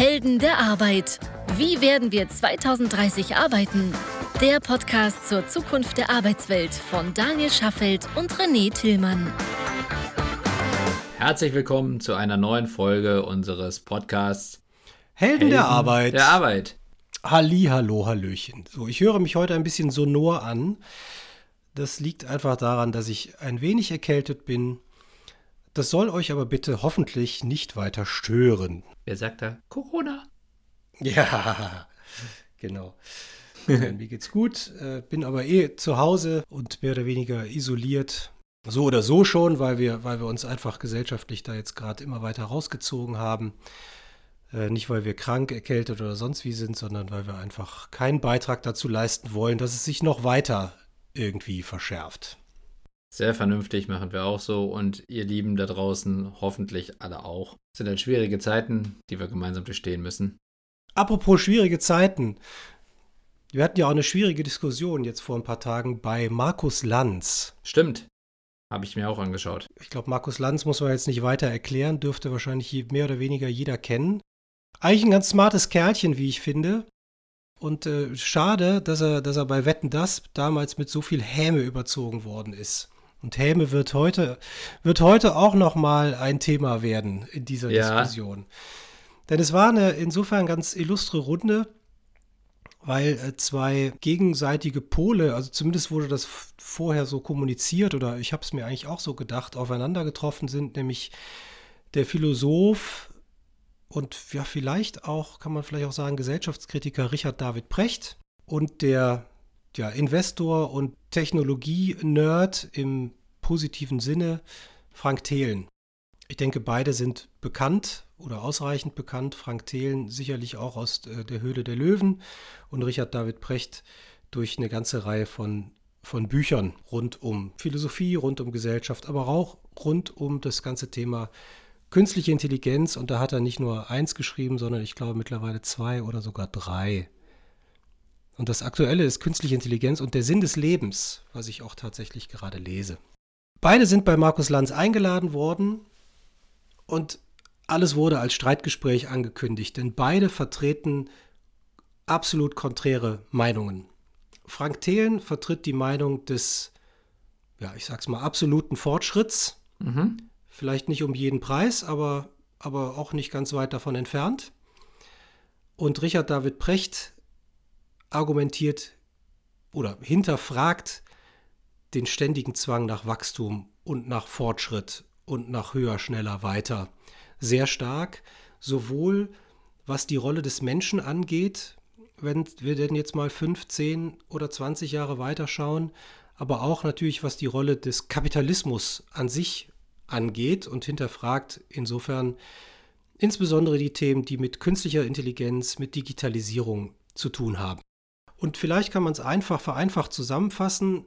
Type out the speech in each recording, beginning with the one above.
Helden der Arbeit. Wie werden wir 2030 arbeiten? Der Podcast zur Zukunft der Arbeitswelt von Daniel Schaffelt und René Tillmann. Herzlich willkommen zu einer neuen Folge unseres Podcasts Helden, Helden der Arbeit. Der Arbeit. Halli, hallo, hallöchen. So, ich höre mich heute ein bisschen sonor an. Das liegt einfach daran, dass ich ein wenig erkältet bin. Das soll euch aber bitte hoffentlich nicht weiter stören. Wer sagt da Corona? Ja, genau. Mir geht's gut, äh, bin aber eh zu Hause und mehr oder weniger isoliert. So oder so schon, weil wir, weil wir uns einfach gesellschaftlich da jetzt gerade immer weiter rausgezogen haben. Äh, nicht, weil wir krank, erkältet oder sonst wie sind, sondern weil wir einfach keinen Beitrag dazu leisten wollen, dass es sich noch weiter irgendwie verschärft. Sehr vernünftig machen wir auch so und ihr Lieben da draußen hoffentlich alle auch. Es sind halt schwierige Zeiten, die wir gemeinsam durchstehen müssen. Apropos schwierige Zeiten. Wir hatten ja auch eine schwierige Diskussion jetzt vor ein paar Tagen bei Markus Lanz. Stimmt. Habe ich mir auch angeschaut. Ich glaube, Markus Lanz muss man jetzt nicht weiter erklären, dürfte wahrscheinlich mehr oder weniger jeder kennen. Eigentlich ein ganz smartes Kerlchen, wie ich finde. Und äh, schade, dass er, dass er bei Wetten das damals mit so viel Häme überzogen worden ist. Und Häme wird heute, wird heute auch nochmal ein Thema werden in dieser ja. Diskussion. Denn es war eine insofern ganz illustre Runde, weil äh, zwei gegenseitige Pole, also zumindest wurde das vorher so kommuniziert oder ich habe es mir eigentlich auch so gedacht, aufeinander getroffen sind, nämlich der Philosoph und ja, vielleicht auch, kann man vielleicht auch sagen, Gesellschaftskritiker Richard David Precht und der ja, Investor und Technologie-Nerd im positiven Sinne Frank Thelen. Ich denke, beide sind bekannt oder ausreichend bekannt. Frank Thelen sicherlich auch aus äh, der Höhle der Löwen und Richard David Precht durch eine ganze Reihe von, von Büchern rund um Philosophie, rund um Gesellschaft, aber auch rund um das ganze Thema künstliche Intelligenz und da hat er nicht nur eins geschrieben, sondern ich glaube mittlerweile zwei oder sogar drei. Und das Aktuelle ist künstliche Intelligenz und der Sinn des Lebens, was ich auch tatsächlich gerade lese. Beide sind bei Markus Lanz eingeladen worden und alles wurde als Streitgespräch angekündigt, denn beide vertreten absolut konträre Meinungen. Frank Thelen vertritt die Meinung des, ja, ich sag's mal, absoluten Fortschritts. Mhm. Vielleicht nicht um jeden Preis, aber, aber auch nicht ganz weit davon entfernt. Und Richard David Precht argumentiert oder hinterfragt den ständigen Zwang nach Wachstum und nach Fortschritt und nach höher, schneller, weiter sehr stark, sowohl was die Rolle des Menschen angeht, wenn wir denn jetzt mal 15 oder 20 Jahre weiterschauen, aber auch natürlich was die Rolle des Kapitalismus an sich angeht und hinterfragt insofern insbesondere die Themen, die mit künstlicher Intelligenz, mit Digitalisierung zu tun haben. Und vielleicht kann man es einfach vereinfacht zusammenfassen.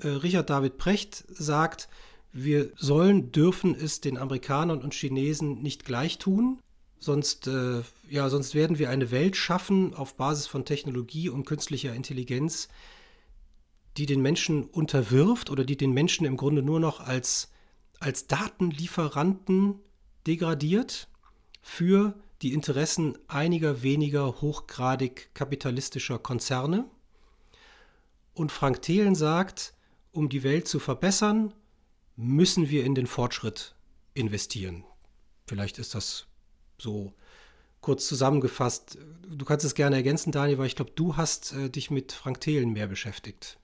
Äh, Richard David Precht sagt, wir sollen, dürfen es den Amerikanern und Chinesen nicht gleich tun, sonst, äh, ja, sonst werden wir eine Welt schaffen auf Basis von Technologie und künstlicher Intelligenz, die den Menschen unterwirft oder die den Menschen im Grunde nur noch als als Datenlieferanten degradiert für die Interessen einiger weniger hochgradig kapitalistischer Konzerne. Und Frank Thelen sagt, um die Welt zu verbessern, müssen wir in den Fortschritt investieren. Vielleicht ist das so kurz zusammengefasst. Du kannst es gerne ergänzen, Daniel, weil ich glaube, du hast äh, dich mit Frank Thelen mehr beschäftigt.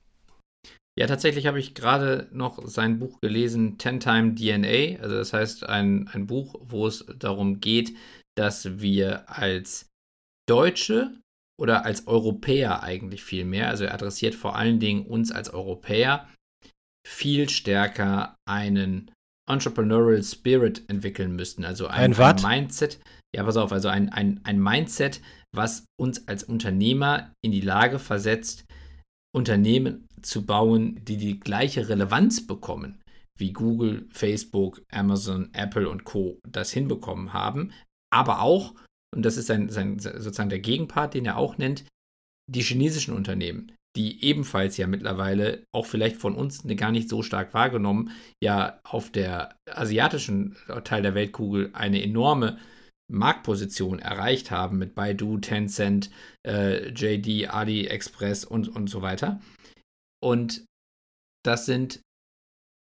Ja, tatsächlich habe ich gerade noch sein Buch gelesen, Ten Time DNA. Also das heißt ein, ein Buch, wo es darum geht, dass wir als Deutsche oder als Europäer eigentlich viel mehr, also er adressiert vor allen Dingen uns als Europäer, viel stärker einen Entrepreneurial Spirit entwickeln müssten. Also ein, ein, ein Mindset. Ja, pass auf, also ein, ein, ein Mindset, was uns als Unternehmer in die Lage versetzt, Unternehmen zu bauen, die die gleiche Relevanz bekommen, wie Google, Facebook, Amazon, Apple und Co. das hinbekommen haben, aber auch, und das ist sein, sein, sozusagen der Gegenpart, den er auch nennt, die chinesischen Unternehmen, die ebenfalls ja mittlerweile auch vielleicht von uns eine gar nicht so stark wahrgenommen, ja auf der asiatischen Teil der Weltkugel eine enorme Marktposition erreicht haben mit Baidu, Tencent, äh, JD, AliExpress und, und so weiter. Und das sind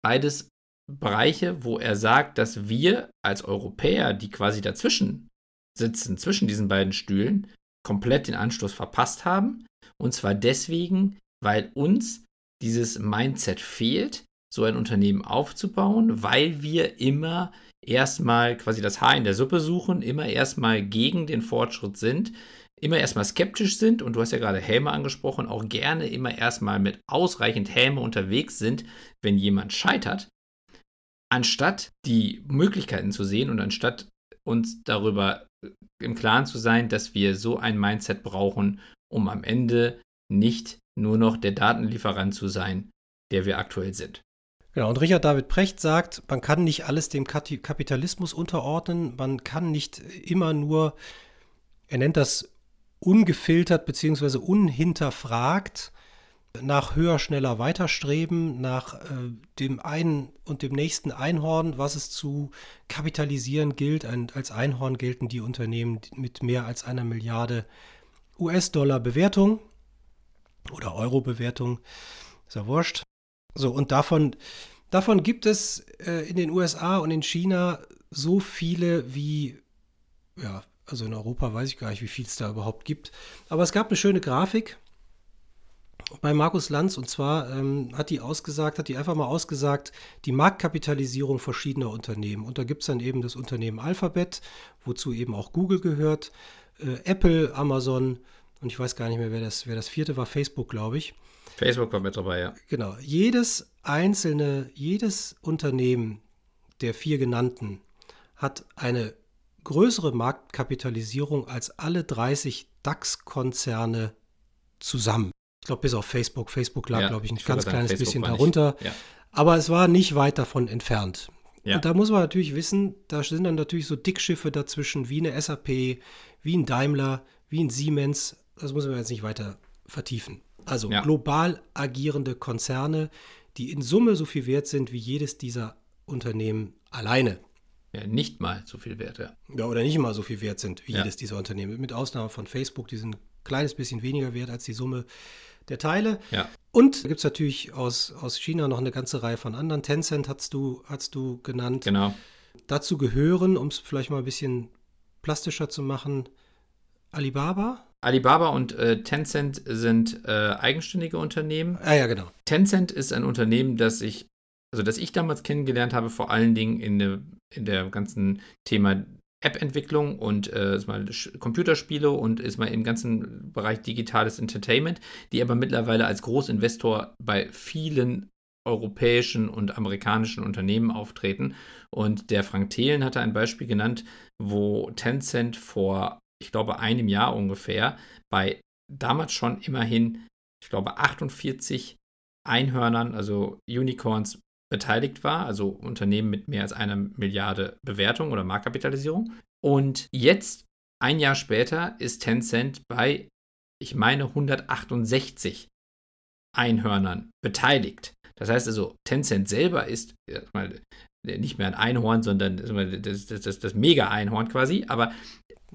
beides Bereiche, wo er sagt, dass wir als Europäer, die quasi dazwischen sitzen, zwischen diesen beiden Stühlen, komplett den Anschluss verpasst haben. Und zwar deswegen, weil uns dieses Mindset fehlt, so ein Unternehmen aufzubauen, weil wir immer erstmal quasi das Haar in der Suppe suchen, immer erstmal gegen den Fortschritt sind, immer erstmal skeptisch sind und du hast ja gerade Häme angesprochen, auch gerne immer erstmal mit ausreichend Häme unterwegs sind, wenn jemand scheitert, anstatt die Möglichkeiten zu sehen und anstatt uns darüber im Klaren zu sein, dass wir so ein Mindset brauchen, um am Ende nicht nur noch der Datenlieferant zu sein, der wir aktuell sind. Genau, und Richard David Precht sagt, man kann nicht alles dem Kapitalismus unterordnen, man kann nicht immer nur, er nennt das ungefiltert bzw. unhinterfragt, nach höher, schneller, weiterstreben, nach äh, dem einen und dem nächsten Einhorn, was es zu kapitalisieren gilt. Ein, als Einhorn gelten die Unternehmen mit mehr als einer Milliarde US-Dollar Bewertung oder Euro-Bewertung. Ist ja wurscht. So, und davon, davon gibt es äh, in den USA und in China so viele wie, ja, also in Europa weiß ich gar nicht, wie viel es da überhaupt gibt. Aber es gab eine schöne Grafik bei Markus Lanz und zwar ähm, hat die ausgesagt, hat die einfach mal ausgesagt, die Marktkapitalisierung verschiedener Unternehmen. Und da gibt es dann eben das Unternehmen Alphabet, wozu eben auch Google gehört, äh, Apple, Amazon und ich weiß gar nicht mehr, wer das, wer das vierte war, Facebook, glaube ich. Facebook war mit dabei, ja. Genau. Jedes einzelne, jedes Unternehmen der vier genannten hat eine größere Marktkapitalisierung als alle 30 DAX-Konzerne zusammen. Ich glaube, bis auf Facebook. Facebook lag, ja, glaube ich, ein ganz kleines Facebook bisschen darunter. Ja. Aber es war nicht weit davon entfernt. Ja. Und da muss man natürlich wissen, da sind dann natürlich so Dickschiffe dazwischen, wie eine SAP, wie ein Daimler, wie ein Siemens. Das muss man jetzt nicht weiter vertiefen. Also global agierende Konzerne, die in Summe so viel wert sind wie jedes dieser Unternehmen alleine. Ja, nicht mal so viel wert, ja. Ja, oder nicht mal so viel wert sind wie jedes dieser Unternehmen. Mit Ausnahme von Facebook, die sind ein kleines bisschen weniger wert als die Summe der Teile. Ja. Und gibt es natürlich aus, aus China noch eine ganze Reihe von anderen. Tencent hast du, hast du genannt. Genau. Dazu gehören, um es vielleicht mal ein bisschen plastischer zu machen, Alibaba, Alibaba und äh, Tencent sind äh, eigenständige Unternehmen. Ah ja, genau. Tencent ist ein Unternehmen, das ich, also das ich damals kennengelernt habe, vor allen Dingen in, der, in der ganzen Thema App-Entwicklung und äh, mal Computerspiele und ist mal im ganzen Bereich digitales Entertainment, die aber mittlerweile als Großinvestor bei vielen europäischen und amerikanischen Unternehmen auftreten. Und der Frank Thelen hatte ein Beispiel genannt, wo Tencent vor ich glaube, einem Jahr ungefähr bei damals schon immerhin, ich glaube, 48 Einhörnern, also Unicorns, beteiligt war, also Unternehmen mit mehr als einer Milliarde Bewertung oder Marktkapitalisierung. Und jetzt, ein Jahr später, ist Tencent bei, ich meine, 168 Einhörnern beteiligt. Das heißt also, Tencent selber ist mal, nicht mehr ein Einhorn, sondern das, das, das, das Mega-Einhorn quasi, aber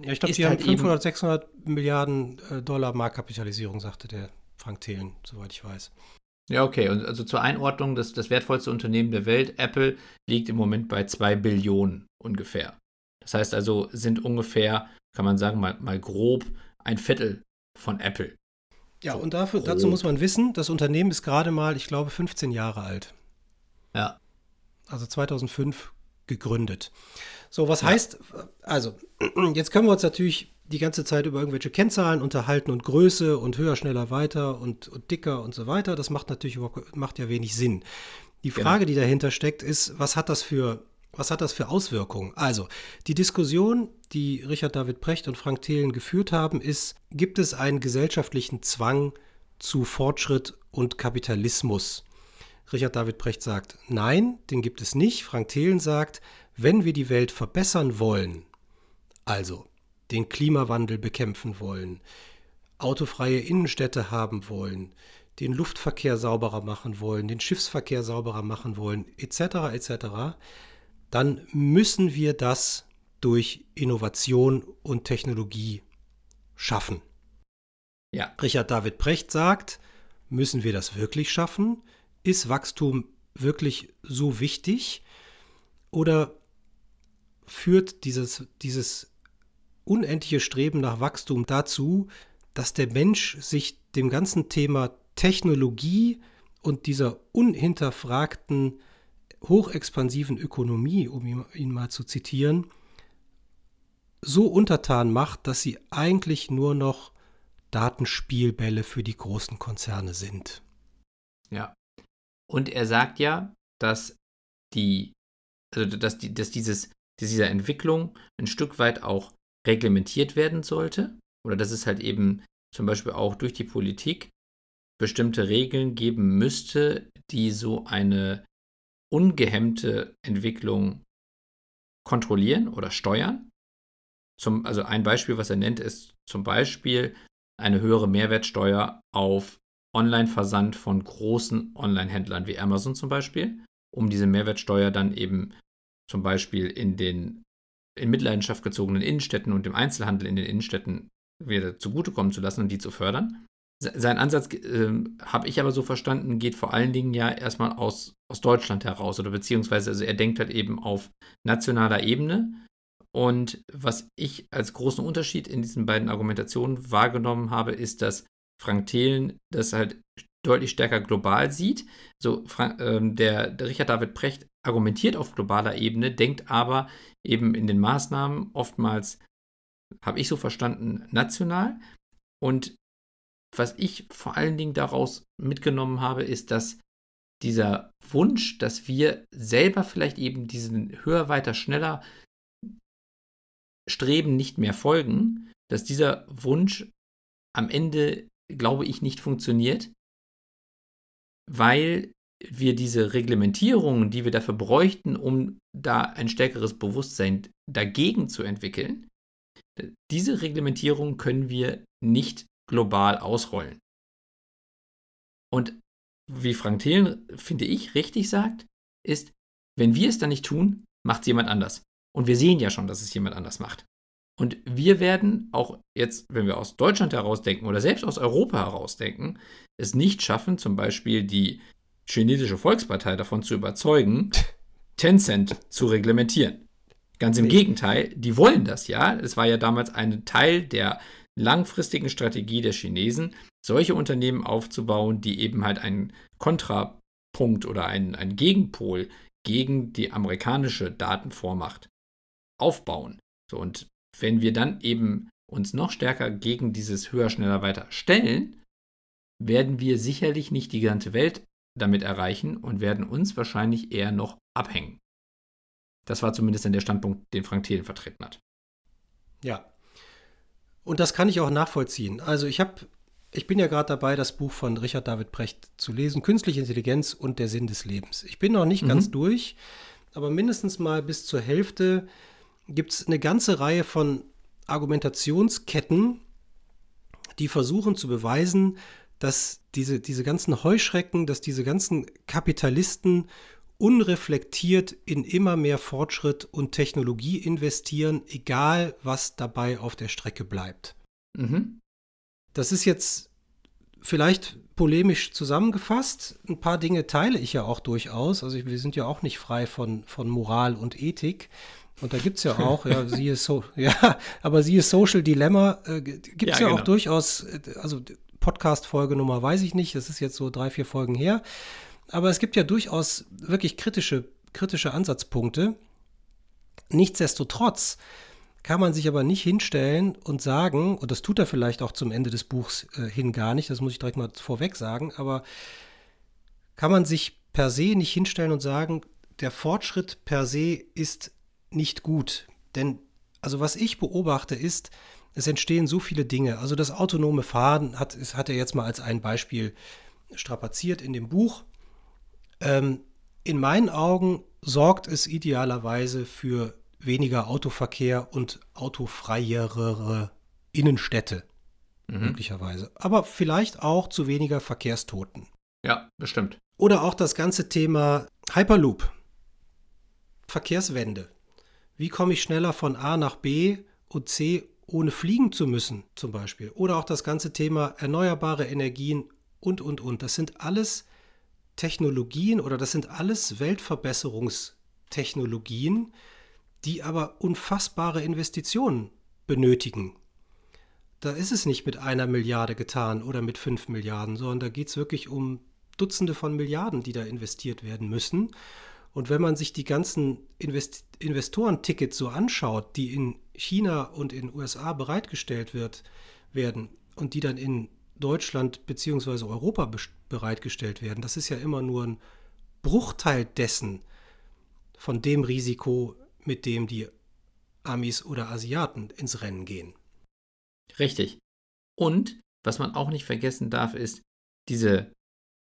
ja, ich glaube, die halt haben 500, 600 Milliarden äh, Dollar Marktkapitalisierung, sagte der Frank Thelen, soweit ich weiß. Ja, okay. Und also zur Einordnung, das, das wertvollste Unternehmen der Welt, Apple, liegt im Moment bei 2 Billionen ungefähr. Das heißt also, sind ungefähr, kann man sagen, mal, mal grob ein Viertel von Apple. Ja, so und dafür, dazu muss man wissen, das Unternehmen ist gerade mal, ich glaube, 15 Jahre alt. Ja. Also 2005 gegründet. So, was ja. heißt, also, jetzt können wir uns natürlich die ganze Zeit über irgendwelche Kennzahlen unterhalten und Größe und höher, schneller, weiter und, und dicker und so weiter. Das macht natürlich macht ja wenig Sinn. Die genau. Frage, genau. die dahinter steckt, ist, was hat das für was hat das für Auswirkungen? Also, die Diskussion, die Richard David Precht und Frank Thelen geführt haben, ist, gibt es einen gesellschaftlichen Zwang zu Fortschritt und Kapitalismus? Richard David Precht sagt, nein, den gibt es nicht. Frank Thelen sagt, wenn wir die Welt verbessern wollen, also den Klimawandel bekämpfen wollen, autofreie Innenstädte haben wollen, den Luftverkehr sauberer machen wollen, den Schiffsverkehr sauberer machen wollen, etc., etc., dann müssen wir das durch Innovation und Technologie schaffen. Ja. Richard David Precht sagt, müssen wir das wirklich schaffen? Ist Wachstum wirklich so wichtig? Oder führt dieses, dieses unendliche Streben nach Wachstum dazu, dass der Mensch sich dem ganzen Thema Technologie und dieser unhinterfragten, hochexpansiven Ökonomie, um ihn mal zu zitieren, so untertan macht, dass sie eigentlich nur noch Datenspielbälle für die großen Konzerne sind. Ja. Und er sagt ja, dass die, also dass, die, dass dieses, dieser Entwicklung ein Stück weit auch reglementiert werden sollte. Oder dass es halt eben zum Beispiel auch durch die Politik bestimmte Regeln geben müsste, die so eine ungehemmte Entwicklung kontrollieren oder steuern. Zum, also ein Beispiel, was er nennt, ist zum Beispiel eine höhere Mehrwertsteuer auf Online-Versand von großen Online-Händlern wie Amazon zum Beispiel, um diese Mehrwertsteuer dann eben zum Beispiel in den in Mitleidenschaft gezogenen Innenstädten und dem Einzelhandel in den Innenstädten wieder zugutekommen zu lassen und die zu fördern. Sein Ansatz, äh, habe ich aber so verstanden, geht vor allen Dingen ja erstmal aus, aus Deutschland heraus oder beziehungsweise also er denkt halt eben auf nationaler Ebene. Und was ich als großen Unterschied in diesen beiden Argumentationen wahrgenommen habe, ist, dass Frank Thelen das halt deutlich stärker global sieht. So, Frank, ähm, der, der Richard David Precht argumentiert auf globaler Ebene, denkt aber eben in den Maßnahmen oftmals, habe ich so verstanden, national. Und was ich vor allen Dingen daraus mitgenommen habe, ist, dass dieser Wunsch, dass wir selber vielleicht eben diesen höher, weiter, schneller Streben nicht mehr folgen, dass dieser Wunsch am Ende, glaube ich, nicht funktioniert, weil wir diese Reglementierungen, die wir dafür bräuchten, um da ein stärkeres Bewusstsein dagegen zu entwickeln, diese Reglementierung können wir nicht global ausrollen. Und wie Frank Thelen, finde ich, richtig sagt, ist, wenn wir es dann nicht tun, macht es jemand anders. Und wir sehen ja schon, dass es jemand anders macht. Und wir werden auch jetzt, wenn wir aus Deutschland herausdenken oder selbst aus Europa herausdenken, es nicht schaffen, zum Beispiel die chinesische Volkspartei davon zu überzeugen, Tencent zu reglementieren. Ganz im Gegenteil, die wollen das ja. Es war ja damals ein Teil der langfristigen Strategie der Chinesen, solche Unternehmen aufzubauen, die eben halt einen Kontrapunkt oder einen, einen Gegenpol gegen die amerikanische Datenvormacht aufbauen. So, und wenn wir dann eben uns noch stärker gegen dieses höher, schneller, weiter stellen, werden wir sicherlich nicht die ganze Welt damit erreichen und werden uns wahrscheinlich eher noch abhängen. Das war zumindest dann der Standpunkt, den Frank Thelen vertreten hat. Ja, und das kann ich auch nachvollziehen. Also ich habe, ich bin ja gerade dabei, das Buch von Richard David Brecht zu lesen, Künstliche Intelligenz und der Sinn des Lebens. Ich bin noch nicht mhm. ganz durch, aber mindestens mal bis zur Hälfte gibt es eine ganze Reihe von Argumentationsketten, die versuchen zu beweisen, dass diese, diese ganzen Heuschrecken, dass diese ganzen Kapitalisten unreflektiert in immer mehr Fortschritt und Technologie investieren, egal was dabei auf der Strecke bleibt. Mhm. Das ist jetzt vielleicht polemisch zusammengefasst. Ein paar Dinge teile ich ja auch durchaus. Also wir sind ja auch nicht frei von, von Moral und Ethik. Und da gibt es ja auch, ja, siehe so, ja, aber siehe Social Dilemma, äh, gibt es ja, ja genau. auch durchaus, äh, also Podcast-Folge Nummer weiß ich nicht, das ist jetzt so drei, vier Folgen her. Aber es gibt ja durchaus wirklich kritische, kritische Ansatzpunkte. Nichtsdestotrotz kann man sich aber nicht hinstellen und sagen, und das tut er vielleicht auch zum Ende des Buchs äh, hin gar nicht, das muss ich direkt mal vorweg sagen, aber kann man sich per se nicht hinstellen und sagen, der Fortschritt per se ist nicht gut. Denn, also was ich beobachte, ist, es entstehen so viele Dinge. Also das autonome Fahren hat, hat er jetzt mal als ein Beispiel strapaziert in dem Buch. Ähm, in meinen Augen sorgt es idealerweise für weniger Autoverkehr und autofreiere Innenstädte. Mhm. Möglicherweise. Aber vielleicht auch zu weniger Verkehrstoten. Ja, bestimmt. Oder auch das ganze Thema Hyperloop. Verkehrswende. Wie komme ich schneller von A nach B und C ohne fliegen zu müssen zum Beispiel. Oder auch das ganze Thema erneuerbare Energien und, und, und. Das sind alles Technologien oder das sind alles Weltverbesserungstechnologien, die aber unfassbare Investitionen benötigen. Da ist es nicht mit einer Milliarde getan oder mit fünf Milliarden, sondern da geht es wirklich um Dutzende von Milliarden, die da investiert werden müssen. Und wenn man sich die ganzen Invest Investorentickets so anschaut, die in China und in USA bereitgestellt wird, werden und die dann in Deutschland bzw. Europa bereitgestellt werden, das ist ja immer nur ein Bruchteil dessen, von dem Risiko, mit dem die Amis oder Asiaten ins Rennen gehen. Richtig. Und was man auch nicht vergessen darf, ist diese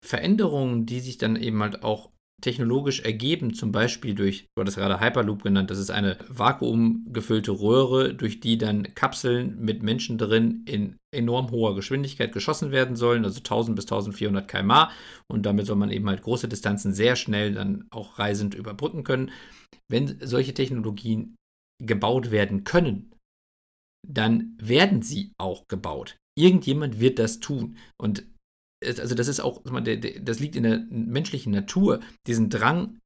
Veränderungen, die sich dann eben halt auch technologisch ergeben, zum Beispiel durch, du hattest gerade Hyperloop genannt, das ist eine vakuumgefüllte Röhre, durch die dann Kapseln mit Menschen drin in enorm hoher Geschwindigkeit geschossen werden sollen, also 1000 bis 1400 km/h. Und damit soll man eben halt große Distanzen sehr schnell dann auch reisend überbrücken können. Wenn solche Technologien gebaut werden können, dann werden sie auch gebaut. Irgendjemand wird das tun. Und also das ist auch, das liegt in der menschlichen Natur, diesen Drang,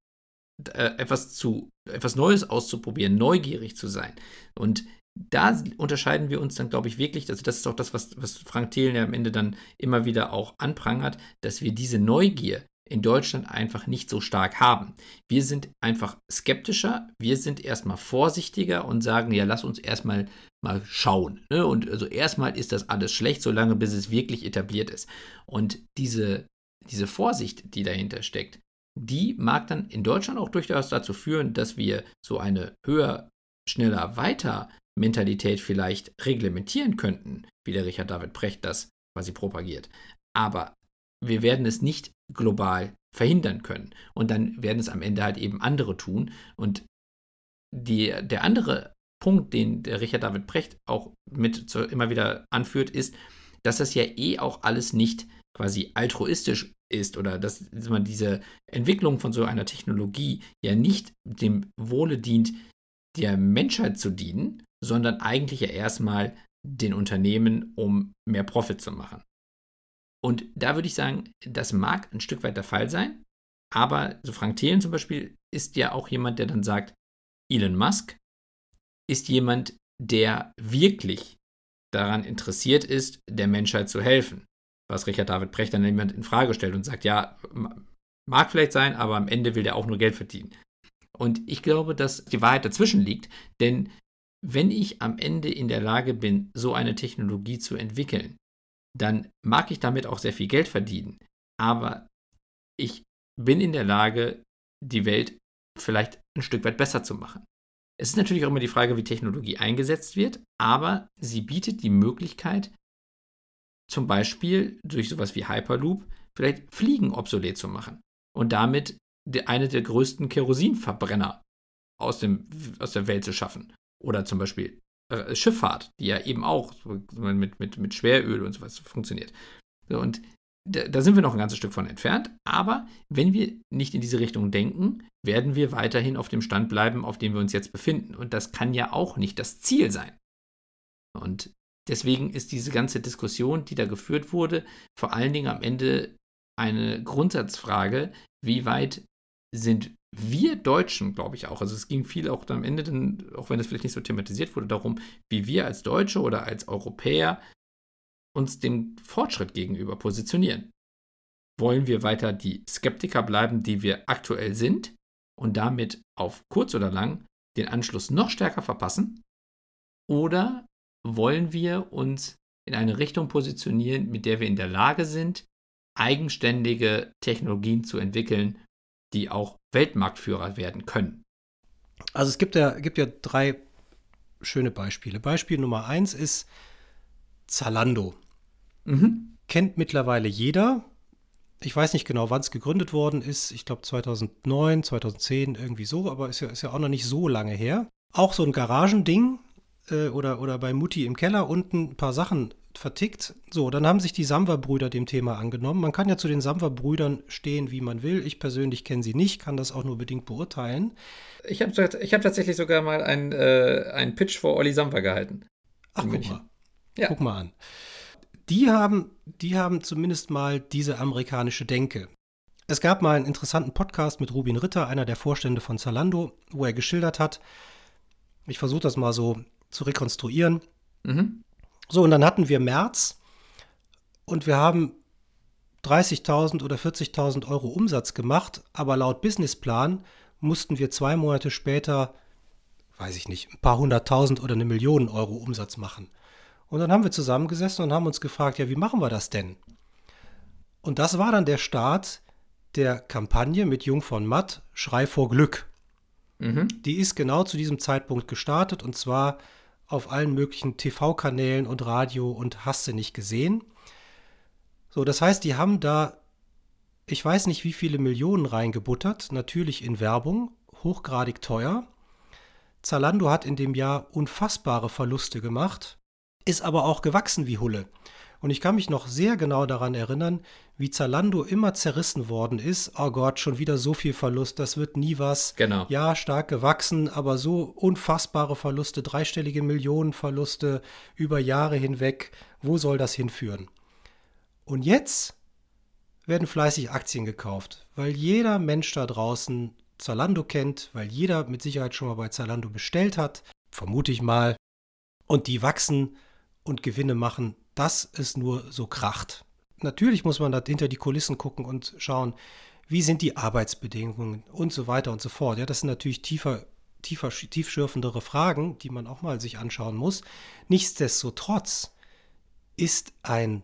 äh, etwas zu, etwas Neues auszuprobieren, neugierig zu sein. Und da unterscheiden wir uns dann, glaube ich, wirklich, also das ist auch das, was, was Frank Thelen ja am Ende dann immer wieder auch anprangert, dass wir diese Neugier in Deutschland einfach nicht so stark haben. Wir sind einfach skeptischer, wir sind erstmal vorsichtiger und sagen, ja, lass uns erstmal mal schauen. Ne? Und also erstmal ist das alles schlecht, solange bis es wirklich etabliert ist. Und diese, diese Vorsicht, die dahinter steckt, die mag dann in Deutschland auch durchaus dazu führen, dass wir so eine höher, schneller, weiter Mentalität vielleicht reglementieren könnten, wie der Richard David Precht das quasi propagiert. Aber wir werden es nicht global verhindern können. Und dann werden es am Ende halt eben andere tun. Und die, der andere Punkt, den der Richard David Precht auch mit zu, immer wieder anführt, ist, dass das ja eh auch alles nicht quasi altruistisch ist oder dass man diese Entwicklung von so einer Technologie ja nicht dem Wohle dient, der Menschheit zu dienen, sondern eigentlich ja erstmal den Unternehmen, um mehr Profit zu machen. Und da würde ich sagen, das mag ein Stück weit der Fall sein, aber so Frank Thelen zum Beispiel ist ja auch jemand, der dann sagt, Elon Musk ist jemand, der wirklich daran interessiert ist, der Menschheit zu helfen. Was Richard David Precht dann jemand in Frage stellt und sagt, ja, mag vielleicht sein, aber am Ende will der auch nur Geld verdienen. Und ich glaube, dass die Wahrheit dazwischen liegt, denn wenn ich am Ende in der Lage bin, so eine Technologie zu entwickeln, dann mag ich damit auch sehr viel Geld verdienen. Aber ich bin in der Lage, die Welt vielleicht ein Stück weit besser zu machen. Es ist natürlich auch immer die Frage, wie Technologie eingesetzt wird, aber sie bietet die Möglichkeit, zum Beispiel durch sowas wie Hyperloop, vielleicht Fliegen obsolet zu machen und damit eine der größten Kerosinverbrenner aus, dem, aus der Welt zu schaffen. Oder zum Beispiel äh, Schifffahrt, die ja eben auch mit, mit, mit Schweröl und sowas funktioniert. So, und da, da, sind wir noch ein ganzes Stück von entfernt, aber wenn wir nicht in diese Richtung denken, werden wir weiterhin auf dem Stand bleiben, auf dem wir uns jetzt befinden. Und das kann ja auch nicht das Ziel sein. Und deswegen ist diese ganze Diskussion, die da geführt wurde, vor allen Dingen am Ende eine Grundsatzfrage, wie weit sind wir Deutschen, glaube ich auch, also es ging viel auch am Ende, dann, auch wenn es vielleicht nicht so thematisiert wurde, darum, wie wir als Deutsche oder als Europäer uns dem Fortschritt gegenüber positionieren. Wollen wir weiter die Skeptiker bleiben, die wir aktuell sind und damit auf kurz oder lang den Anschluss noch stärker verpassen? Oder wollen wir uns in eine Richtung positionieren, mit der wir in der Lage sind, eigenständige Technologien zu entwickeln, die auch Weltmarktführer werden können. Also es gibt ja, gibt ja drei schöne Beispiele. Beispiel Nummer eins ist Zalando. Mhm. Kennt mittlerweile jeder. Ich weiß nicht genau, wann es gegründet worden ist. Ich glaube 2009, 2010, irgendwie so, aber ist ja, ist ja auch noch nicht so lange her. Auch so ein Garagending äh, oder, oder bei Mutti im Keller unten ein paar Sachen vertickt. So, dann haben sich die Samwer-Brüder dem Thema angenommen. Man kann ja zu den Samwer-Brüdern stehen, wie man will. Ich persönlich kenne sie nicht, kann das auch nur bedingt beurteilen. Ich habe ich hab tatsächlich sogar mal einen, äh, einen Pitch vor Olli Samwer gehalten. Ach, guck mal. Ja. Guck mal an. Die haben, die haben zumindest mal diese amerikanische Denke. Es gab mal einen interessanten Podcast mit Rubin Ritter, einer der Vorstände von Zalando, wo er geschildert hat, ich versuche das mal so zu rekonstruieren. Mhm. So, und dann hatten wir März und wir haben 30.000 oder 40.000 Euro Umsatz gemacht, aber laut Businessplan mussten wir zwei Monate später, weiß ich nicht, ein paar hunderttausend oder eine Million Euro Umsatz machen. Und dann haben wir zusammengesessen und haben uns gefragt, ja, wie machen wir das denn? Und das war dann der Start der Kampagne mit Jung von Matt, Schrei vor Glück. Mhm. Die ist genau zu diesem Zeitpunkt gestartet und zwar auf allen möglichen TV-Kanälen und Radio und hast du nicht gesehen. So, das heißt, die haben da, ich weiß nicht, wie viele Millionen reingebuttert, natürlich in Werbung, hochgradig teuer. Zalando hat in dem Jahr unfassbare Verluste gemacht, ist aber auch gewachsen wie Hulle. Und ich kann mich noch sehr genau daran erinnern, wie Zalando immer zerrissen worden ist. Oh Gott, schon wieder so viel Verlust, das wird nie was. Genau. Ja, stark gewachsen, aber so unfassbare Verluste, dreistellige Millionenverluste über Jahre hinweg. Wo soll das hinführen? Und jetzt werden fleißig Aktien gekauft, weil jeder Mensch da draußen Zalando kennt, weil jeder mit Sicherheit schon mal bei Zalando bestellt hat, vermute ich mal. Und die wachsen und Gewinne machen dass es nur so kracht. Natürlich muss man da hinter die Kulissen gucken und schauen, wie sind die Arbeitsbedingungen und so weiter und so fort. Ja, das sind natürlich tiefer, tiefer, tiefschürfendere Fragen, die man auch mal sich anschauen muss. Nichtsdestotrotz ist ein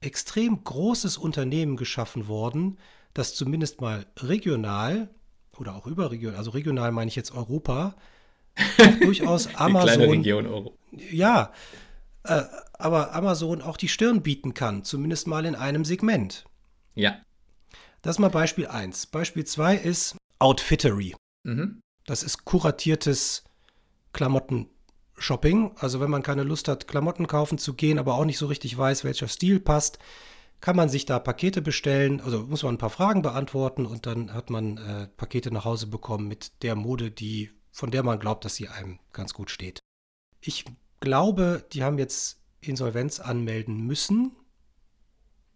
extrem großes Unternehmen geschaffen worden, das zumindest mal regional oder auch überregional, also regional meine ich jetzt Europa, durchaus Amazon. Die kleine Region Euro. Ja, äh, aber Amazon auch die Stirn bieten kann, zumindest mal in einem Segment. Ja. Das ist mal Beispiel 1. Beispiel 2 ist Outfittery. Mhm. Das ist kuratiertes Klamotten-Shopping. Also wenn man keine Lust hat, Klamotten kaufen zu gehen, aber auch nicht so richtig weiß, welcher Stil passt, kann man sich da Pakete bestellen. Also muss man ein paar Fragen beantworten und dann hat man äh, Pakete nach Hause bekommen mit der Mode, die, von der man glaubt, dass sie einem ganz gut steht. Ich glaube, die haben jetzt Insolvenz anmelden müssen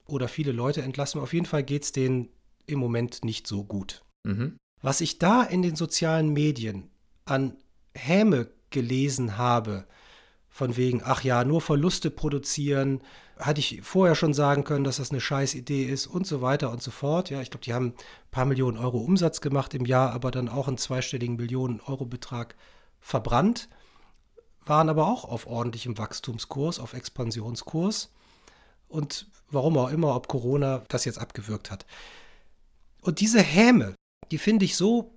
oder viele Leute entlassen. Auf jeden Fall geht es denen im Moment nicht so gut. Mhm. Was ich da in den sozialen Medien an Häme gelesen habe, von wegen, ach ja, nur Verluste produzieren, hatte ich vorher schon sagen können, dass das eine scheiß Idee ist und so weiter und so fort. Ja, ich glaube, die haben ein paar Millionen Euro Umsatz gemacht im Jahr, aber dann auch einen zweistelligen Millionen Euro Betrag verbrannt waren aber auch auf ordentlichem Wachstumskurs, auf Expansionskurs. Und warum auch immer, ob Corona das jetzt abgewürgt hat. Und diese Häme, die finde ich so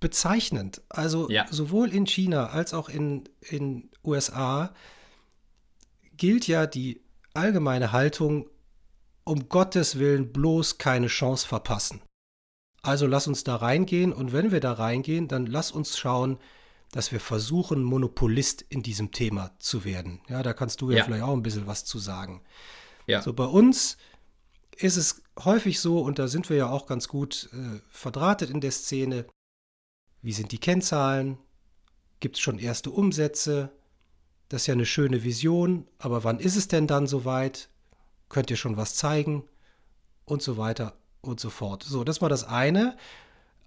bezeichnend. Also ja. sowohl in China als auch in den USA gilt ja die allgemeine Haltung, um Gottes Willen bloß keine Chance verpassen. Also lass uns da reingehen und wenn wir da reingehen, dann lass uns schauen, dass wir versuchen, Monopolist in diesem Thema zu werden. Ja, da kannst du ja, ja. vielleicht auch ein bisschen was zu sagen. Ja. So bei uns ist es häufig so, und da sind wir ja auch ganz gut äh, verdrahtet in der Szene, wie sind die Kennzahlen? Gibt es schon erste Umsätze? Das ist ja eine schöne Vision, aber wann ist es denn dann soweit? Könnt ihr schon was zeigen? Und so weiter und so fort. So, das war das eine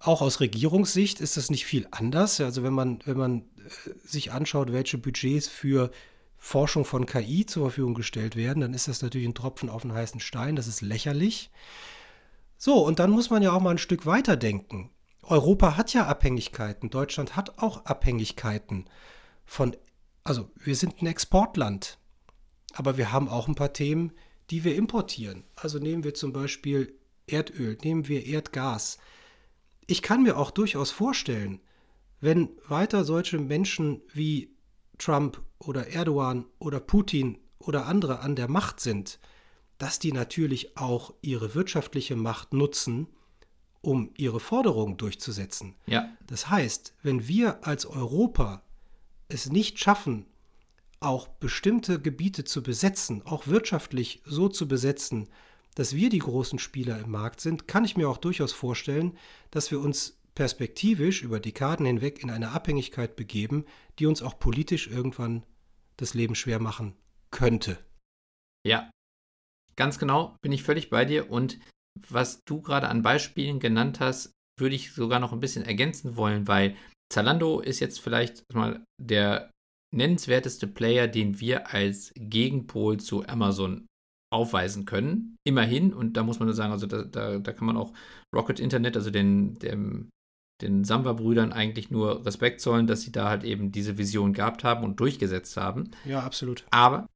auch aus Regierungssicht ist das nicht viel anders. Also wenn man, wenn man äh, sich anschaut, welche Budgets für Forschung von KI zur Verfügung gestellt werden, dann ist das natürlich ein Tropfen auf den heißen Stein. Das ist lächerlich. So, und dann muss man ja auch mal ein Stück weiter denken. Europa hat ja Abhängigkeiten. Deutschland hat auch Abhängigkeiten von, also wir sind ein Exportland. Aber wir haben auch ein paar Themen, die wir importieren. Also nehmen wir zum Beispiel Erdöl, nehmen wir Erdgas ich kann mir auch durchaus vorstellen, wenn weiter solche Menschen wie Trump oder Erdogan oder Putin oder andere an der Macht sind, dass die natürlich auch ihre wirtschaftliche Macht nutzen, um ihre Forderungen durchzusetzen. Ja. Das heißt, wenn wir als Europa es nicht schaffen, auch bestimmte Gebiete zu besetzen, auch wirtschaftlich so zu besetzen, dass wir die großen Spieler im Markt sind, kann ich mir auch durchaus vorstellen, dass wir uns perspektivisch über Dekaden hinweg in eine Abhängigkeit begeben, die uns auch politisch irgendwann das Leben schwer machen könnte. Ja, ganz genau, bin ich völlig bei dir. Und was du gerade an Beispielen genannt hast, würde ich sogar noch ein bisschen ergänzen wollen, weil Zalando ist jetzt vielleicht mal der nennenswerteste Player, den wir als Gegenpol zu Amazon aufweisen können. Immerhin, und da muss man nur sagen, also da, da, da kann man auch Rocket Internet, also den, dem, den Samba-Brüdern eigentlich nur Respekt zollen, dass sie da halt eben diese Vision gehabt haben und durchgesetzt haben. Ja, absolut. Aber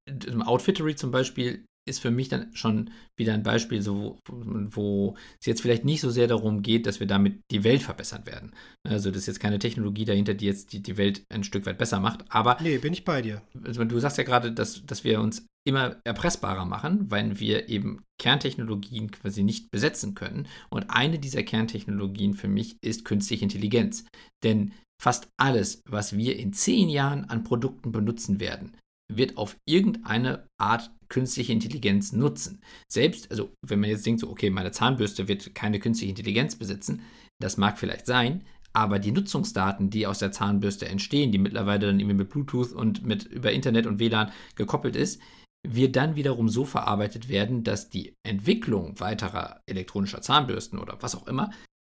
Outfittery zum Beispiel ist für mich dann schon wieder ein Beispiel, so, wo es jetzt vielleicht nicht so sehr darum geht, dass wir damit die Welt verbessern werden. Also das ist jetzt keine Technologie dahinter, die jetzt die, die Welt ein Stück weit besser macht. Aber nee, bin ich bei dir. Also du sagst ja gerade, dass, dass wir uns immer erpressbarer machen, weil wir eben Kerntechnologien quasi nicht besetzen können. Und eine dieser Kerntechnologien für mich ist künstliche Intelligenz. Denn fast alles, was wir in zehn Jahren an Produkten benutzen werden, wird auf irgendeine Art künstliche Intelligenz nutzen. Selbst, also wenn man jetzt denkt, so, okay, meine Zahnbürste wird keine künstliche Intelligenz besitzen, das mag vielleicht sein, aber die Nutzungsdaten, die aus der Zahnbürste entstehen, die mittlerweile dann irgendwie mit Bluetooth und mit über Internet und WLAN gekoppelt ist, wird dann wiederum so verarbeitet werden, dass die Entwicklung weiterer elektronischer Zahnbürsten oder was auch immer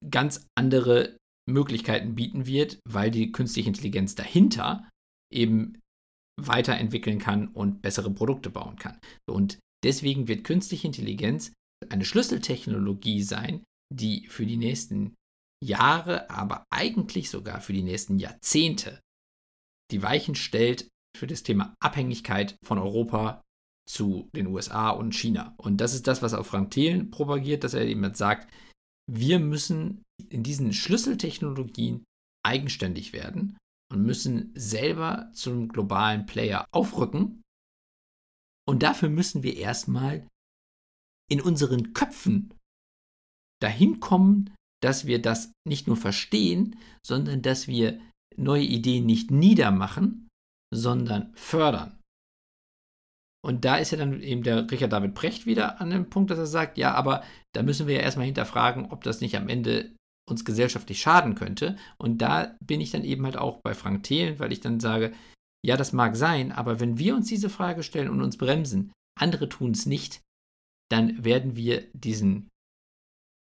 ganz andere Möglichkeiten bieten wird, weil die künstliche Intelligenz dahinter eben weiterentwickeln kann und bessere Produkte bauen kann. Und deswegen wird künstliche Intelligenz eine Schlüsseltechnologie sein, die für die nächsten Jahre, aber eigentlich sogar für die nächsten Jahrzehnte die Weichen stellt für das Thema Abhängigkeit von Europa zu den USA und China. Und das ist das, was auch Frank Thelen propagiert, dass er eben sagt, wir müssen in diesen Schlüsseltechnologien eigenständig werden und müssen selber zum globalen Player aufrücken. Und dafür müssen wir erstmal in unseren Köpfen dahin kommen, dass wir das nicht nur verstehen, sondern dass wir neue Ideen nicht niedermachen, sondern fördern. Und da ist ja dann eben der Richard David Brecht wieder an dem Punkt, dass er sagt, ja, aber da müssen wir ja erstmal hinterfragen, ob das nicht am Ende uns gesellschaftlich schaden könnte. Und da bin ich dann eben halt auch bei Frank Thelen, weil ich dann sage, ja, das mag sein, aber wenn wir uns diese Frage stellen und uns bremsen, andere tun es nicht, dann werden wir diesen,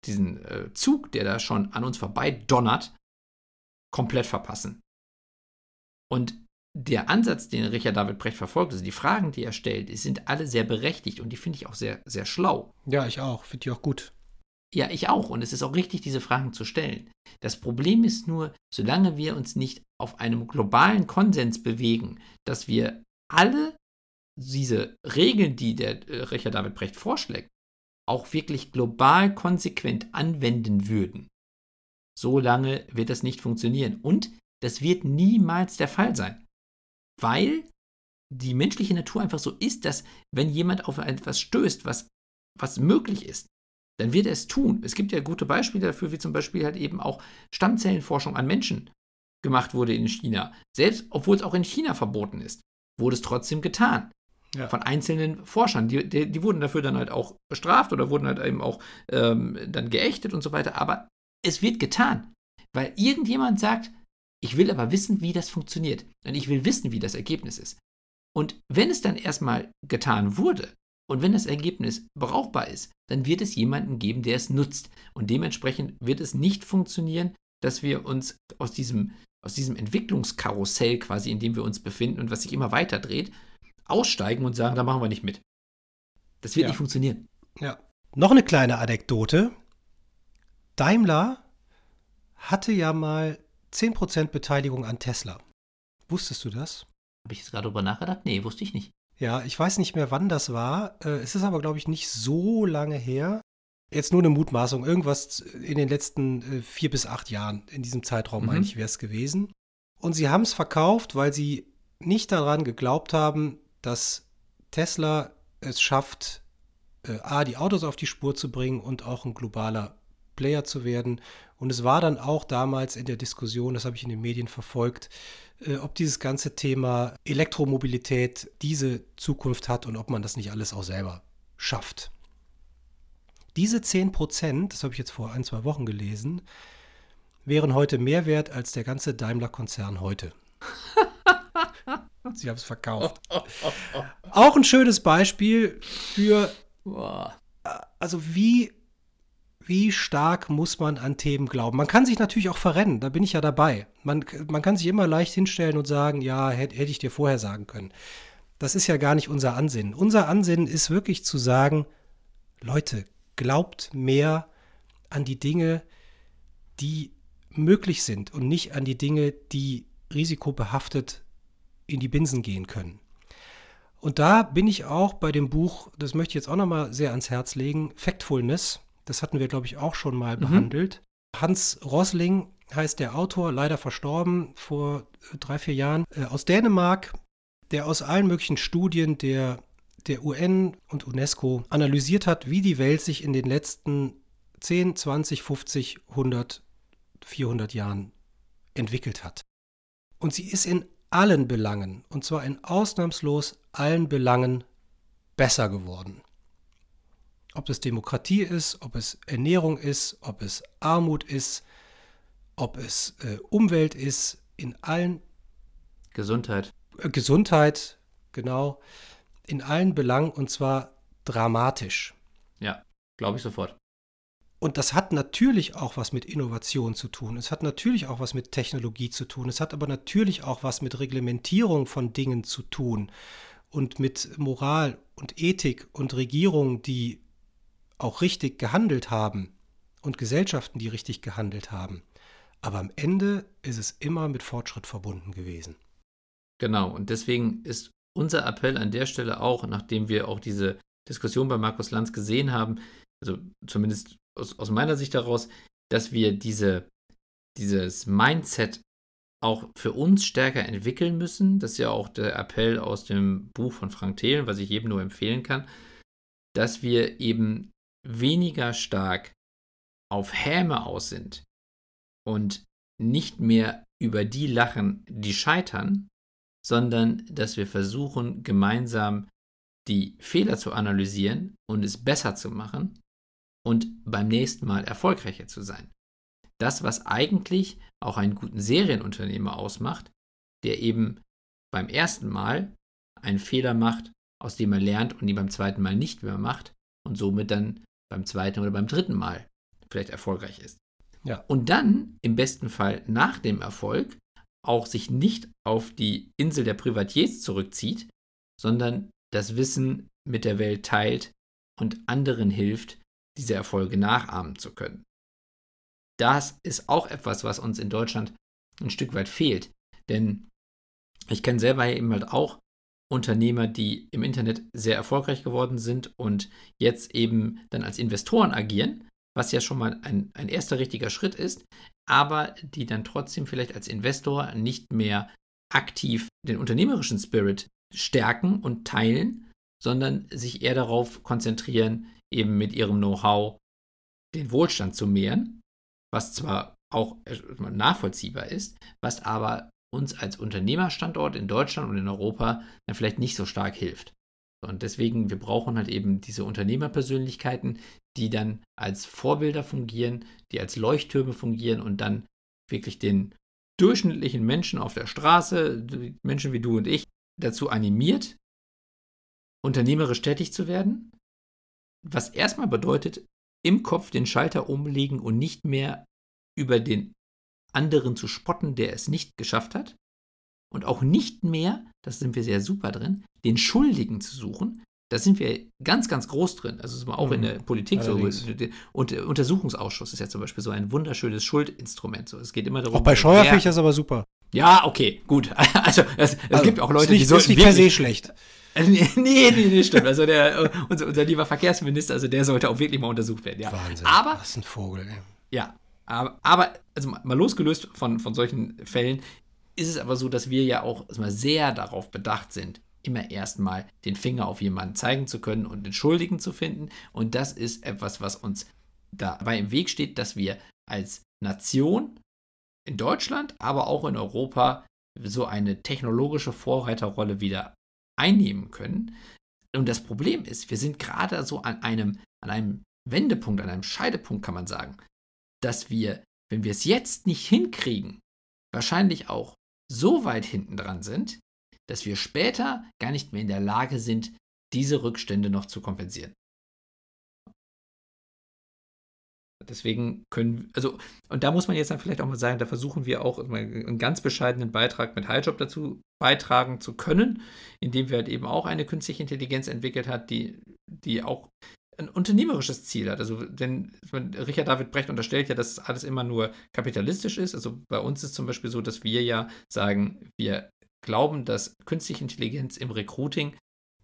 diesen äh, Zug, der da schon an uns vorbei donnert, komplett verpassen. Und der Ansatz, den Richard David Brecht verfolgt, also die Fragen, die er stellt, sind alle sehr berechtigt und die finde ich auch sehr, sehr schlau. Ja, ich auch. Finde ich auch gut. Ja, ich auch. Und es ist auch richtig, diese Fragen zu stellen. Das Problem ist nur, solange wir uns nicht auf einem globalen Konsens bewegen, dass wir alle diese Regeln, die der äh, Richard David Brecht vorschlägt, auch wirklich global konsequent anwenden würden, solange wird das nicht funktionieren. Und das wird niemals der Fall sein. Weil die menschliche Natur einfach so ist, dass wenn jemand auf etwas stößt, was, was möglich ist, dann wird er es tun. Es gibt ja gute Beispiele dafür, wie zum Beispiel halt eben auch Stammzellenforschung an Menschen gemacht wurde in China. Selbst obwohl es auch in China verboten ist, wurde es trotzdem getan. Ja. Von einzelnen Forschern. Die, die, die, wurden dafür dann halt auch bestraft oder wurden halt eben auch ähm, dann geächtet und so weiter. Aber es wird getan. Weil irgendjemand sagt, ich will aber wissen, wie das funktioniert. Und ich will wissen, wie das Ergebnis ist. Und wenn es dann erstmal getan wurde, und wenn das Ergebnis brauchbar ist, dann wird es jemanden geben, der es nutzt. Und dementsprechend wird es nicht funktionieren, dass wir uns aus diesem, aus diesem Entwicklungskarussell quasi, in dem wir uns befinden und was sich immer weiter dreht, aussteigen und sagen, da machen wir nicht mit. Das wird ja. nicht funktionieren. Ja. Noch eine kleine Anekdote. Daimler hatte ja mal 10% Beteiligung an Tesla. Wusstest du das? Habe ich jetzt gerade drüber nachgedacht? Nee, wusste ich nicht. Ja, ich weiß nicht mehr, wann das war. Äh, es ist aber, glaube ich, nicht so lange her. Jetzt nur eine Mutmaßung. Irgendwas in den letzten äh, vier bis acht Jahren, in diesem Zeitraum, mhm. meine ich, wäre es gewesen. Und sie haben es verkauft, weil sie nicht daran geglaubt haben, dass Tesla es schafft, äh, A, die Autos auf die Spur zu bringen und auch ein globaler Player zu werden. Und es war dann auch damals in der Diskussion, das habe ich in den Medien verfolgt, ob dieses ganze Thema Elektromobilität diese Zukunft hat und ob man das nicht alles auch selber schafft. Diese 10 Prozent, das habe ich jetzt vor ein, zwei Wochen gelesen, wären heute mehr wert als der ganze Daimler-Konzern heute. Sie haben es verkauft. Auch ein schönes Beispiel für, also wie, wie stark muss man an Themen glauben. Man kann sich natürlich auch verrennen, da bin ich ja dabei. Man, man kann sich immer leicht hinstellen und sagen, ja, hätte, hätte ich dir vorher sagen können. Das ist ja gar nicht unser Ansinnen. Unser Ansinnen ist wirklich zu sagen, Leute, glaubt mehr an die Dinge, die möglich sind und nicht an die Dinge, die risikobehaftet in die Binsen gehen können. Und da bin ich auch bei dem Buch, das möchte ich jetzt auch nochmal sehr ans Herz legen, Factfulness. Das hatten wir, glaube ich, auch schon mal mhm. behandelt. Hans Rosling heißt der Autor, leider verstorben vor drei, vier Jahren, äh, aus Dänemark, der aus allen möglichen Studien der, der UN und UNESCO analysiert hat, wie die Welt sich in den letzten 10, 20, 50, 100, 400 Jahren entwickelt hat. Und sie ist in allen Belangen, und zwar in ausnahmslos allen Belangen, besser geworden. Ob es Demokratie ist, ob es Ernährung ist, ob es Armut ist, ob es äh, Umwelt ist, in allen. Gesundheit. Äh, Gesundheit, genau. In allen Belangen und zwar dramatisch. Ja, glaube ich sofort. Und das hat natürlich auch was mit Innovation zu tun. Es hat natürlich auch was mit Technologie zu tun. Es hat aber natürlich auch was mit Reglementierung von Dingen zu tun und mit Moral und Ethik und Regierungen, die auch richtig gehandelt haben und Gesellschaften, die richtig gehandelt haben. Aber am Ende ist es immer mit Fortschritt verbunden gewesen. Genau, und deswegen ist unser Appell an der Stelle auch, nachdem wir auch diese Diskussion bei Markus Lanz gesehen haben, also zumindest aus, aus meiner Sicht daraus, dass wir diese, dieses Mindset auch für uns stärker entwickeln müssen. Das ist ja auch der Appell aus dem Buch von Frank Thelen, was ich jedem nur empfehlen kann, dass wir eben weniger stark auf Häme aus sind und nicht mehr über die lachen, die scheitern, sondern dass wir versuchen, gemeinsam die Fehler zu analysieren und es besser zu machen und beim nächsten Mal erfolgreicher zu sein. Das, was eigentlich auch einen guten Serienunternehmer ausmacht, der eben beim ersten Mal einen Fehler macht, aus dem er lernt und ihn beim zweiten Mal nicht mehr macht und somit dann beim zweiten oder beim dritten Mal vielleicht erfolgreich ist. Ja. Und dann im besten Fall nach dem Erfolg auch sich nicht auf die Insel der Privatiers zurückzieht, sondern das Wissen mit der Welt teilt und anderen hilft, diese Erfolge nachahmen zu können. Das ist auch etwas, was uns in Deutschland ein Stück weit fehlt. Denn ich kenne selber eben halt auch Unternehmer, die im Internet sehr erfolgreich geworden sind und jetzt eben dann als Investoren agieren, was ja schon mal ein, ein erster richtiger Schritt ist, aber die dann trotzdem vielleicht als Investor nicht mehr aktiv den unternehmerischen Spirit stärken und teilen, sondern sich eher darauf konzentrieren, eben mit ihrem Know-how den Wohlstand zu mehren, was zwar auch nachvollziehbar ist, was aber uns als Unternehmerstandort in Deutschland und in Europa dann vielleicht nicht so stark hilft. Und deswegen, wir brauchen halt eben diese Unternehmerpersönlichkeiten, die dann als Vorbilder fungieren, die als Leuchttürme fungieren und dann wirklich den durchschnittlichen Menschen auf der Straße, Menschen wie du und ich, dazu animiert, unternehmerisch tätig zu werden was erstmal bedeutet, im Kopf den Schalter umlegen und nicht mehr über den anderen zu spotten, der es nicht geschafft hat. Und auch nicht mehr, das sind wir sehr super drin, den Schuldigen zu suchen. Da sind wir ganz, ganz groß drin. Also ist auch mhm. in der Politik Allerdings. so. Und der Untersuchungsausschuss ist ja zum Beispiel so ein wunderschönes Schuldinstrument. So, es geht immer darum. Auch bei Steuerfächer ist aber super. Ja, okay, gut. Also es, also, gibt auch Leute, nicht, die so. Das ist nicht per se schlecht. nee, nee, nee, stimmt. Also der, unser, unser lieber Verkehrsminister, also der sollte auch wirklich mal untersucht werden. Ja. Wahnsinn. Aber, das ist ein Vogel, ey. Ja, aber, aber also mal losgelöst von, von solchen Fällen, ist es aber so, dass wir ja auch mal sehr darauf bedacht sind, immer erstmal den Finger auf jemanden zeigen zu können und den Schuldigen zu finden. Und das ist etwas, was uns dabei im Weg steht, dass wir als Nation in Deutschland, aber auch in Europa so eine technologische Vorreiterrolle wieder einnehmen können. Und das Problem ist, wir sind gerade so an einem, an einem Wendepunkt, an einem Scheidepunkt, kann man sagen, dass wir, wenn wir es jetzt nicht hinkriegen, wahrscheinlich auch so weit hinten dran sind, dass wir später gar nicht mehr in der Lage sind, diese Rückstände noch zu kompensieren. Deswegen können, also, und da muss man jetzt dann vielleicht auch mal sagen, da versuchen wir auch einen ganz bescheidenen Beitrag mit Highjob dazu beitragen zu können, indem wir halt eben auch eine künstliche Intelligenz entwickelt hat, die, die auch ein unternehmerisches Ziel hat. Also, denn Richard David Brecht unterstellt ja, dass alles immer nur kapitalistisch ist. Also bei uns ist zum Beispiel so, dass wir ja sagen, wir glauben, dass künstliche Intelligenz im Recruiting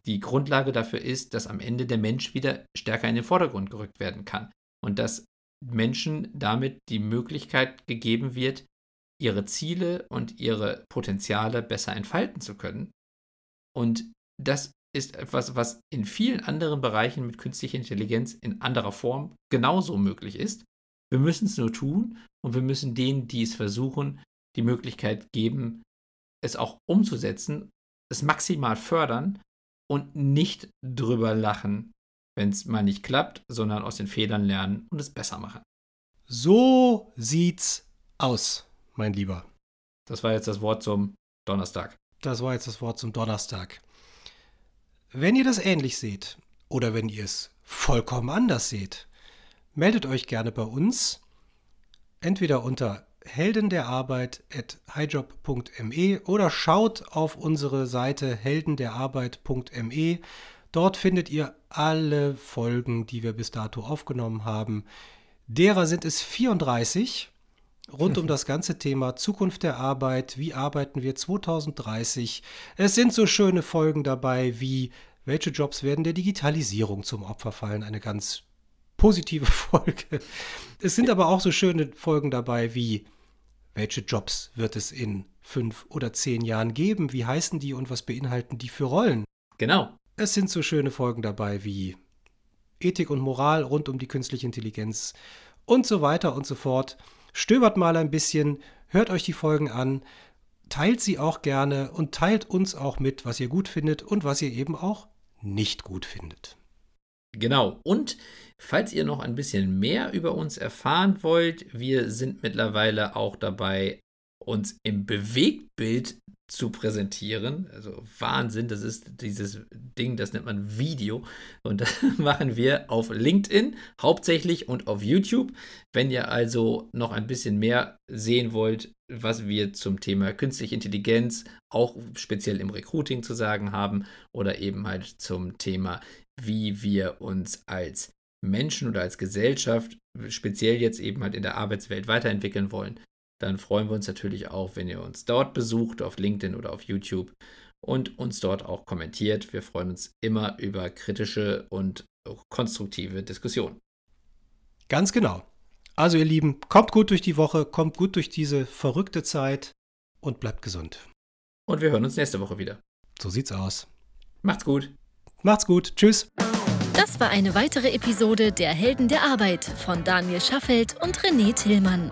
die Grundlage dafür ist, dass am Ende der Mensch wieder stärker in den Vordergrund gerückt werden kann. Und dass Menschen damit die Möglichkeit gegeben wird, ihre Ziele und ihre Potenziale besser entfalten zu können. Und das ist etwas, was in vielen anderen Bereichen mit künstlicher Intelligenz in anderer Form genauso möglich ist. Wir müssen es nur tun und wir müssen denen, die es versuchen, die Möglichkeit geben, es auch umzusetzen, es maximal fördern und nicht drüber lachen, wenn es mal nicht klappt, sondern aus den Fehlern lernen und es besser machen. So sieht's aus, mein Lieber. Das war jetzt das Wort zum Donnerstag. Das war jetzt das Wort zum Donnerstag. Wenn ihr das ähnlich seht oder wenn ihr es vollkommen anders seht, meldet euch gerne bei uns, entweder unter heldenderarbeit.highjob.me oder schaut auf unsere Seite heldenderarbeit.me. Dort findet ihr alle Folgen, die wir bis dato aufgenommen haben. Derer sind es 34 rund um das ganze Thema Zukunft der Arbeit, wie arbeiten wir 2030. Es sind so schöne Folgen dabei wie welche Jobs werden der Digitalisierung zum Opfer fallen, eine ganz positive Folge. Es sind aber auch so schöne Folgen dabei wie welche Jobs wird es in fünf oder zehn Jahren geben, wie heißen die und was beinhalten die für Rollen. Genau. Es sind so schöne Folgen dabei wie Ethik und Moral rund um die künstliche Intelligenz und so weiter und so fort. Stöbert mal ein bisschen, hört euch die Folgen an, teilt sie auch gerne und teilt uns auch mit, was ihr gut findet und was ihr eben auch nicht gut findet. Genau. Und falls ihr noch ein bisschen mehr über uns erfahren wollt, wir sind mittlerweile auch dabei, uns im Bewegtbild zu präsentieren. Also Wahnsinn, das ist dieses Ding, das nennt man Video. Und das machen wir auf LinkedIn hauptsächlich und auf YouTube. Wenn ihr also noch ein bisschen mehr sehen wollt, was wir zum Thema künstliche Intelligenz auch speziell im Recruiting zu sagen haben oder eben halt zum Thema, wie wir uns als Menschen oder als Gesellschaft, speziell jetzt eben halt in der Arbeitswelt weiterentwickeln wollen, dann freuen wir uns natürlich auch, wenn ihr uns dort besucht, auf LinkedIn oder auf YouTube und uns dort auch kommentiert. Wir freuen uns immer über kritische und konstruktive Diskussionen. Ganz genau. Also ihr Lieben, kommt gut durch die Woche, kommt gut durch diese verrückte Zeit und bleibt gesund. Und wir hören uns nächste Woche wieder. So sieht's aus. Macht's gut. Macht's gut. Tschüss. Das war eine weitere Episode der Helden der Arbeit von Daniel Schaffelt und René Tillmann.